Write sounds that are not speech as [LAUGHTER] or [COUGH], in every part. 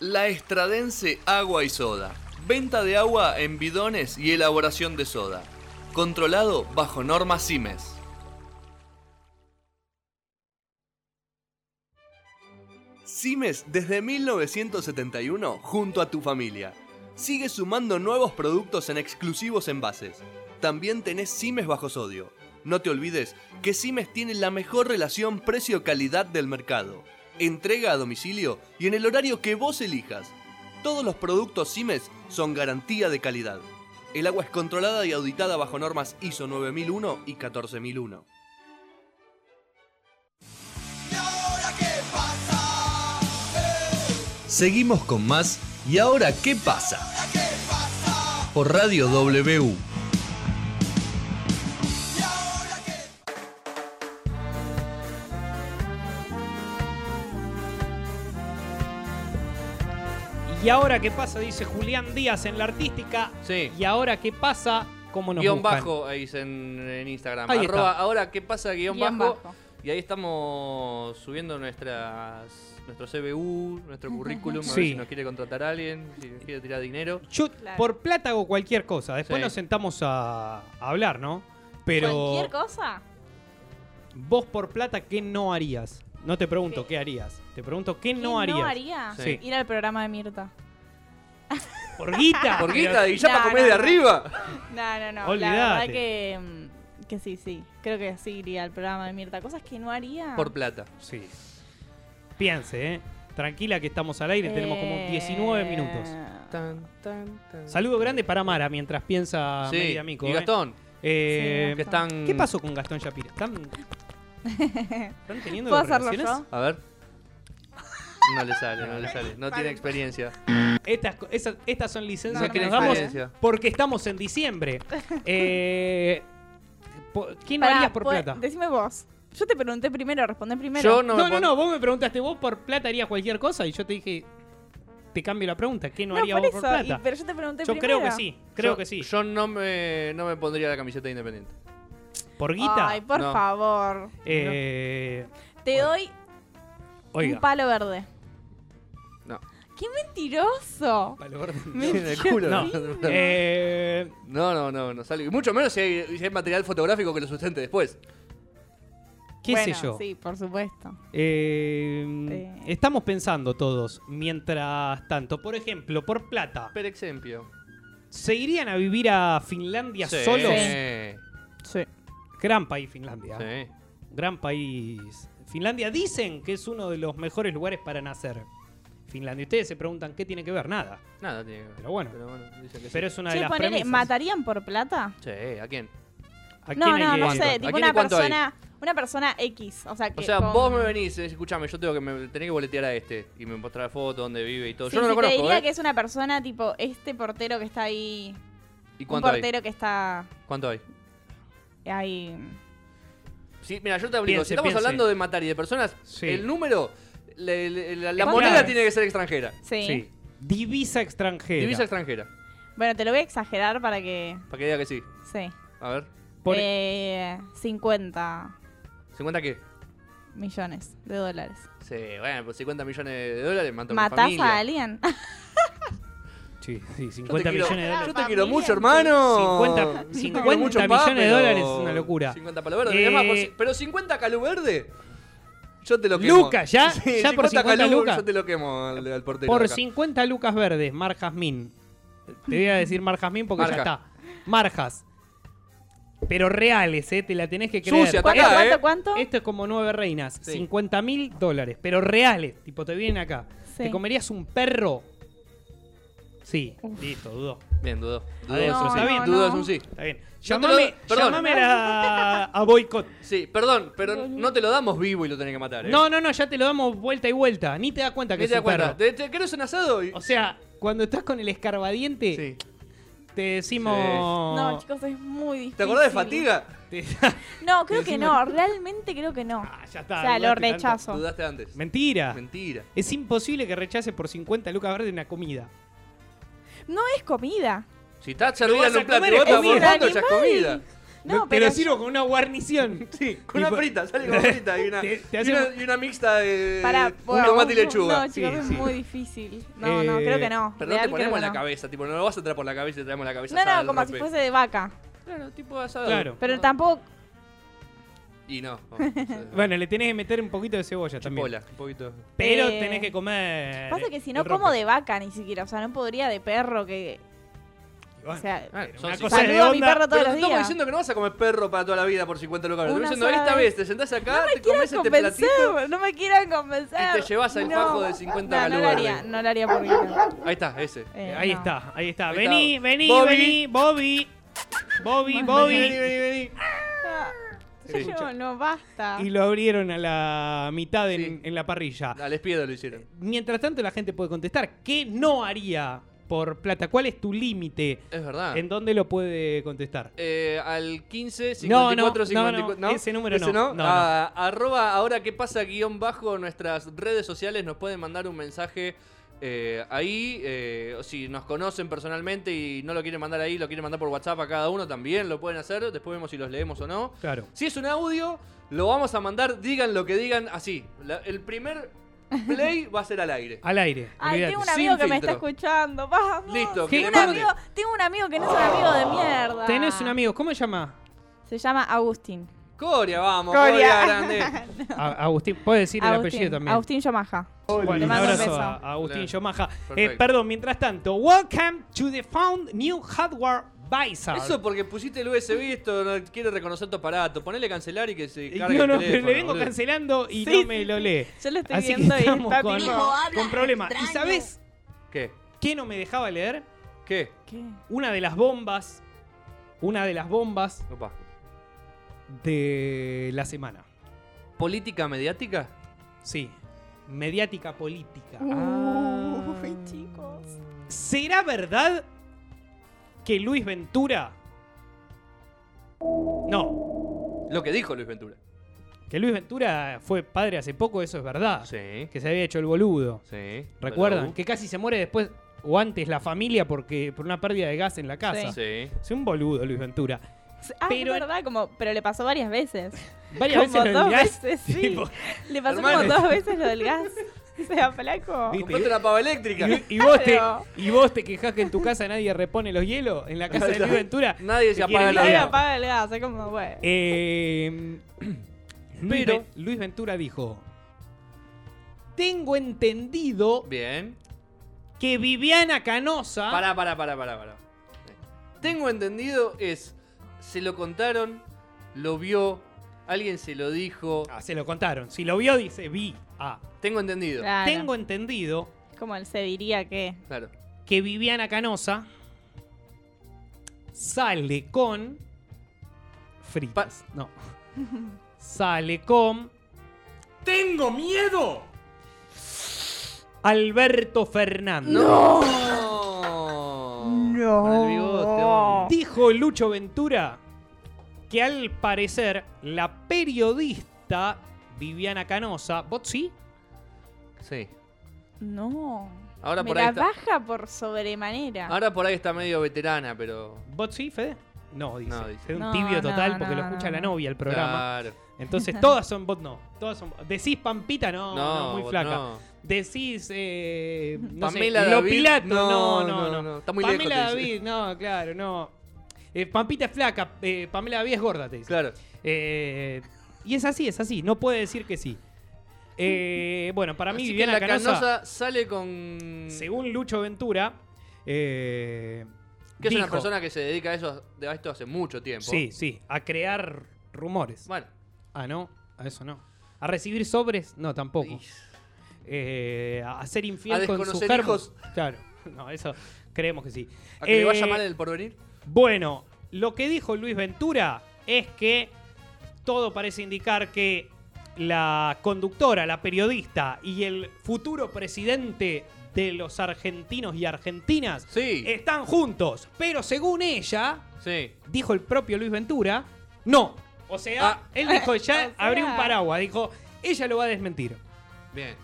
La Estradense Agua y Soda. Venta de agua en bidones y elaboración de soda. Controlado bajo normas CIMES. CIMES desde 1971 junto a tu familia. Sigue sumando nuevos productos en exclusivos envases. También tenés CIMES bajo sodio. No te olvides que CIMES tiene la mejor relación precio-calidad del mercado. Entrega a domicilio y en el horario que vos elijas. Todos los productos CIMES son garantía de calidad. El agua es controlada y auditada bajo normas ISO 9001 y 14001. Seguimos con más ¿Y ahora qué pasa? Por Radio W. ¿Y ahora qué pasa? Dice Julián Díaz en la artística. Sí. ¿Y ahora qué pasa? ¿Cómo nos Guión buscan? bajo ahí en, en Instagram. Ahí Arroba, está. ahora, ¿qué pasa? Guión, Guión bajo. bajo. Y ahí estamos subiendo nuestras nuestro CBU, nuestro currículum, a ver si nos quiere contratar alguien, si nos quiere tirar dinero. Yo Claro. por plata hago cualquier cosa. Después Sí. nos sentamos a, a hablar, ¿no? Pero ¿Cualquier cosa? vos por plata, ¿qué no harías? No te pregunto ¿Qué? qué harías. Te pregunto qué ¿Qué no harías. haría? Sí. Ir al programa de Mirta. Por guita. Por guita y ya No, para comer no, de no. arriba. No, no, no. La verdad que, mm, que sí, sí. Creo que sí iría al programa de Mirta. Cosas que no haría. Por plata. Sí. Piense, ¿eh? Tranquila que estamos al aire, tenemos como Eh, 19 minutos. Tan, tan, tan. Saludo grande para Mara mientras piensa Sí, Mérida Mico. y ¿eh? Gastón, Eh, Sí, que están... ¿Qué pasó con Gastón Shapira? ¿Están, [LAUGHS] ¿Están teniendo ¿Puedo hacerlo yo? A ver. No le sale, no le sale. No tiene experiencia. Estas, esas- estas son licencias No, que no nos damos experiencia. porque estamos en diciembre. [LAUGHS] Eh, po- ¿Qué no Pará, harías por plata? Decime vos. Yo te pregunté primero, respondé primero. Yo no, No, me no, pon- no, vos me preguntaste, vos por plata harías cualquier cosa y yo te dije, te cambio la pregunta, ¿qué no, No, harías por vos eso. por y- plata? pero yo te pregunté Yo primero. creo que sí, creo yo- que sí. Yo no me, no me pondría la camiseta de independiente. ¿Por guita? Ay, por No. favor. Eh, Te doy oiga. un palo verde. No. ¡Qué mentiroso! Palo verde. [LAUGHS] [LAUGHS] En el culo. No. [LAUGHS] No, Eh, no, no, no, no sale. Y Mucho menos si hay, si hay material fotográfico que lo sustente después. ¿Qué bueno, sé yo? Sí, por supuesto. Eh, Eh. Estamos pensando todos, mientras tanto, por ejemplo, por plata, Per ejemplo. ¿se irían a vivir a Finlandia Sí. solos? Sí. Sí. Gran país Finlandia. Sí. Gran país. Finlandia dicen que es uno de los mejores lugares para nacer. Finlandia. Ustedes se preguntan qué tiene que ver, nada. Nada tiene que ver. Pero bueno. Pero bueno, dicen que sí. Pero es una de las ponele, premisas. ¿matarían por plata? Sí, ¿a quién? ¿A No, quién no, no ¿Cuánto? ¿A sé. Tipo una hay? persona, una persona X. O sea, que O sea, con- vos me venís, eh, escuchame, yo tengo que me tenés que boletear a este y me mostrar foto dónde vive y todo. Sí, yo no sí, lo te conozco, diría ¿eh? que es una persona tipo este portero que está ahí. ¿Y Un cuánto hay? portero que está ¿Cuánto hay? Ahí. Sí, mira, yo te. Piense, si estamos piense. hablando de matar y de personas, Sí. el número, le- le- la, moneda tiene que ser extranjera. Sí. Sí. Divisa extranjera. Divisa extranjera. Bueno, te lo voy a exagerar para que. Para que diga que sí. Sí. A ver. Por- Eh, 50 ¿50 qué? millones de dólares. Sí, bueno, pues 50 millones de dólares mato a mi ¿Matás familia. a alguien? [LAUGHS] Sí, sí, Yo te 50 quiero- millones de dólares. Yo te Familia. quiero mucho, hermano. 50 Yo te 50 quiero mucho, millones pa, de pero- dólares es una locura. 50 palo verde. Eh, pero 50 calú verde. Yo te lo quemo. Lucas, ¿ya? [LAUGHS] Sí, ¿Ya por 50 calú, lucas? Yo te lo quemo al, al portero. Por de acá. 50 lucas verdes, Mar Jazmín. Te voy a decir Mar Jazmín porque ya está. Marjas. Pero reales, ¿eh? Te la tenés que creer. Sucia, ¿Cuánto, acá, cuánto, ¿eh? cuánto? Esto es como nueve reinas. Sí. 50 mil dólares. Pero reales. Tipo, te vienen acá. Sí. ¿Te comerías un perro? Sí. Listo, dudó. Bien, dudó. Dudó, es un sí. está bien. Dudó, es un sí. Está bien. Te lo- perdón. llamame a, a boicot. Sí, perdón, pero no te lo damos vivo y lo tenés que matar, ¿eh? No, no, no, ya te lo damos vuelta y vuelta. Ni te das cuenta que ¿Qué es te das un cuenta? perro. ¿Te, te querés un asado? Y... O sea, cuando estás con el escarbadiente, Sí. te decimos. No, chicos, es muy difícil. ¿Te acordás de fatiga? te- No, [LAUGHS] creo que no. Realmente creo que no. Ah, ya está. o sea, lo dudaste tanto. rechazo. Dudaste antes. Mentira. Mentira. Es imposible que rechaces por 50 lucas verdes una comida. No es comida. Si está servida en un plato y vos es estás comida. morfando, ya es comida. No, te pero lo sirvo con una guarnición. [LAUGHS] Sí, con una frita, sale con [LAUGHS] frita y una, Te- te y una, y una mixta de Para, un tomate y lechuga. No, chicos, Sí, es sí. muy difícil. No, no, Eh, creo que no. Pero no Real, te ponemos la no. cabeza, tipo, no lo vas a traer por la cabeza y te traemos la cabeza No, asada no, como si fuese de vaca. Claro, tipo asado. Claro. Pero tampoco. Y no. [LAUGHS] Bueno, le tenés que meter un poquito de cebolla también. Chipola, un poquito. Pero Eh, tenés que comer. Pasa que si el no como de vaca ni siquiera. O sea, no podría de perro que. Bueno, O sea, Ah, una cosa de a mi onda. perro todos Pero te los estamos diciendo que no vas a comer perro para toda la vida por 50 lucas. Te estamos diciendo, esta vez. vez te sentás acá, te Quieran comes este platito. no me quieran convencer. y te llevas al fajo de 50 no, no lo haría, no lo haría por guita. Ahí está, ese. Eh, Ahí no. está, ahí está. Ahí vení, está. vení, Bobby. vení, Bobby. Bobby, Bobby. Vení, vení, vení. Sí. yo no, basta. Y lo abrieron a la mitad en, Sí. en la parrilla. Al espiedo lo hicieron. Mientras tanto, la gente puede contestar. ¿Qué no haría por plata? ¿Cuál es tu límite? Es verdad. ¿En dónde lo puede contestar? Eh, al 15 No, 54 no, no, 54 no, ese número ¿Ese no, no, no, Ah, arroba ahora que pasa guion bajo nuestras redes sociales nos pueden mandar un mensaje eh, ahí eh, si nos conocen personalmente y no lo quieren mandar ahí lo quieren mandar por WhatsApp a cada uno también lo pueden hacer después vemos si los leemos o no Claro. si es un audio lo vamos a mandar digan lo que digan así La- el primer play va a ser al aire Al aire. Ay, olvídate. tengo un Sin amigo que me está filtro. escuchando. Vamos. Listo, que Tengo le un, mande. amigo, tengo un amigo que no es un amigo de mierda. Tenés un amigo, ¿cómo se llama? Se llama Agustín. Coria vamos Coria. Coria, [LAUGHS] grande A- Agustín, puedes decir el apellido también. Agustín Yomaja. Bueno, un abrazo a Agustín Claro. Yomaja. Eh, perdón, mientras tanto, welcome to the Found New Hardware Visor. Eso porque pusiste el USB esto no quiere reconocer tu aparato. Ponele cancelar y que se cargue no, no, el pero teléfono. le vengo boludo. cancelando y Sí, no me lo lee. Yo lo estoy Así que viendo y estamos está con, tipo. con problemas. ¿Y sabes ¿Qué? qué no me dejaba leer? ¿Qué? ¿Qué? Una de las bombas, una de las bombas Opa. De la semana. ¿Política mediática? Sí, mediática política. Uy, chicos. ¿Será verdad que Luis Ventura... No, Lo que dijo Luis Ventura. que Luis Ventura fue padre hace poco, eso es verdad. Sí. Que se había hecho el boludo. Sí. ¿Recuerdan? Que casi se muere después o antes la familia porque por una pérdida de gas en la casa. Sí. Sí. Es un boludo Luis Ventura. Ah, Pero- es verdad, como, pero le pasó varias veces. [LAUGHS] Varias Como veces lo dos del gas, veces, sí. tipo, Le pasó Hermano. como dos veces lo del gas. [LAUGHS] O sea, flaco. ¿Viste? Compraste una pava eléctrica. y, y vos te, y vos te quejás que en tu casa nadie repone los hielos. En la casa de Luis Ventura. Nadie se apaga la Nadie apaga el gas, es como, bueno. Eh, [CLEARS THROAT] Pero- Luis Ventura dijo: Tengo entendido Bien. que Viviana Canosa. Pará, pará, pará, pará, pará. Tengo entendido es. Se lo contaron, lo vio, alguien se lo dijo. Ah, se lo contaron. Si lo vio, dice vi. Ah, Tengo entendido. Claro. tengo entendido Como él se diría que. Claro. que Viviana Canosa sale con fritas. no. [LAUGHS] Sale con Tengo miedo. Alberto Fernández. ¡No! No. Con el bigote, hombre. Dijo Lucho Ventura que al parecer la periodista Viviana Canosa, ¿vos sí? Sí. No. Ahora Me por ahí la está- baja por sobremanera. Ahora por ahí está medio veterana, pero. ¿Vos sí, Fede? No, dice. No, dice. Es un No, tibio no, total porque no, lo escucha no, la no. novia el programa. Claro. Entonces [LAUGHS] todas son bot no. Todas son Decís Pampita, no, no, No, muy flaca. Decís eh, no Pamela sé, David, Lopilato, no, no, no, no, no. no, está muy Pamela lejos. David, no, claro, no. Eh, Pampita es flaca, eh, Pamela David es gorda, te dice. Claro. Eh, y es así, es así, no puede decir que sí. Eh, bueno, para mí Así que Viviana la Canosa, Canosa sale con. según Lucho Ventura, eh, Que es una persona que se dedica a, eso, a esto hace mucho tiempo. Sí, sí, a crear rumores. Bueno. Ah, no, a eso no. A recibir sobres, no, tampoco. y- Eh, a ser infiel A con su desconocer germo. hijos. Claro, [LAUGHS] no, eso creemos que sí. ¿A que le vaya Eh, mal en el porvenir? Bueno, lo que dijo Luis Ventura es que todo parece indicar que la conductora, la periodista y el futuro presidente de los argentinos y argentinas Sí. están juntos. Pero según ella, Sí. dijo el propio Luis Ventura, no. O sea, Ah. él dijo, [LAUGHS] ya O sea. abrió un paraguas, dijo, ella lo va a desmentir. Bien.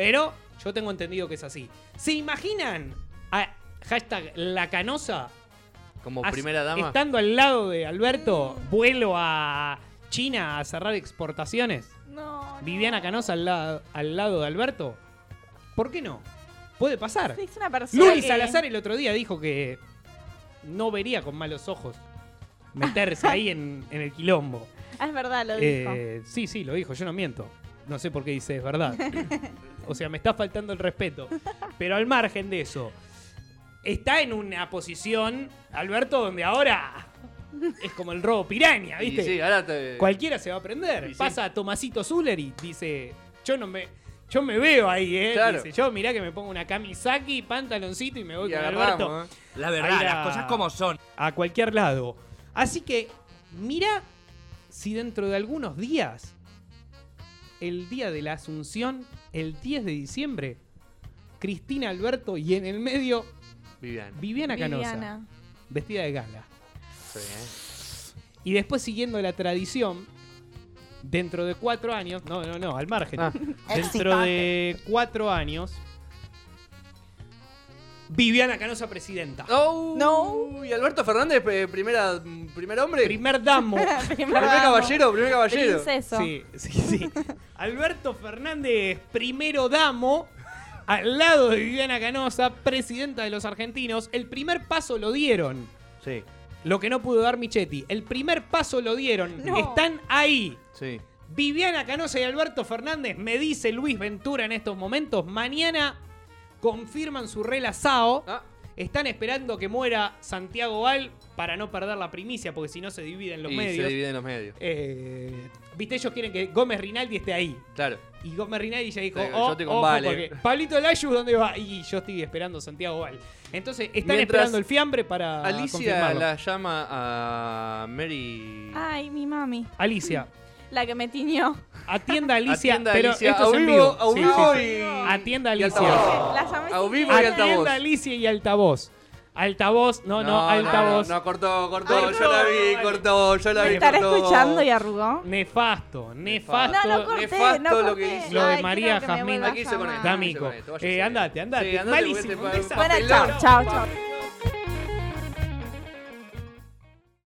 Pero yo tengo entendido que es así. ¿Se imaginan a hashtag la canosa Como as- primera dama. Estando al lado de Alberto, vuelo a China a cerrar exportaciones. No, no. Viviana Canosa al, lado al lado de Alberto. ¿Por qué no? Puede pasar. Sí, es una persona Luis que- Salazar el otro día dijo que no vería con malos ojos meterse ahí en, en el quilombo. Ah, [LAUGHS] es verdad, lo dijo. Eh, sí, sí, lo dijo, yo no miento. No sé por qué dice es verdad. [LAUGHS] o sea, me está faltando el respeto. [LAUGHS] Pero al margen de eso, está en una posición, Alberto, donde ahora es como el robo piraña, ¿viste? sí, ahora te- Cualquiera se va a prender. Y sí. Pasa a Tomasito Zuller y dice, yo no me... Yo me veo ahí, ¿eh? Claro. Dice, yo mirá que me pongo una camisaki, pantaloncito y me voy y con Alberto ¿eh? La verdad, la- las cosas como son. a cualquier lado. Así que, mira si dentro de algunos días, el día de la Asunción, el 10 de diciembre, Cristina Alberto y en el medio Viviana. Viviana Canosa, Viviana. vestida de gala. Sí, ¿eh? Y después siguiendo la tradición, dentro de cuatro años, no, no, no, al margen, Ah. dentro de cuatro años, Viviana Canosa presidenta. Oh, No. Y Alberto Fernández, eh, primera, primer hombre. [LAUGHS] Primer damo. primer caballero, primer caballero. Princeso. Sí, sí, sí. Alberto Fernández, primero damo, al lado de Viviana Canosa, presidenta de los argentinos. El primer paso lo dieron. Sí, Lo que no pudo dar Michetti. El primer paso lo dieron. No. Están ahí. sí. Viviana Canosa y Alberto Fernández, me dice Luis Ventura en estos momentos, mañana confirman su relazao. Ah, Están esperando que muera Santiago Val para no perder la primicia, porque si no se dividen los y medios. se dividen los medios. Eh, Viste, ellos quieren que Gómez Rinaldi esté ahí. Claro. Y Gómez Rinaldi ya dijo, Sí, yo oh, estoy con ojo, Vale". porque Pablito Layus, ¿dónde va? Y yo estoy esperando Santiago Val. Entonces, están Mientras esperando el fiambre para Alicia la llama a Mary. Ay, mi mami. Alicia, La que me tiñó. atienda [LAUGHS] Alicia, Atienda pero Alicia esto a es en vivo, a Sí, vivo sí, sí. y- Atienda Alicia. altavoz. La llamé A vivo y altavoz. Atienda Alicia y altavoz. Altavoz, no, no, altavoz. No, cortó, cortó, Ay, yo la no, vi, vale. cortó, yo la ¿Me vi, estará cortó. escuchando y arrugó? Nefasto, nefasto. No, no corté, nefasto no lo que hizo. Lo de Ay, María Jazmín. Aquí hice con llamar. esto. Damico. Eh, andate, andate. Sí, andate, Malísimo. Bueno, chao, chao, chao.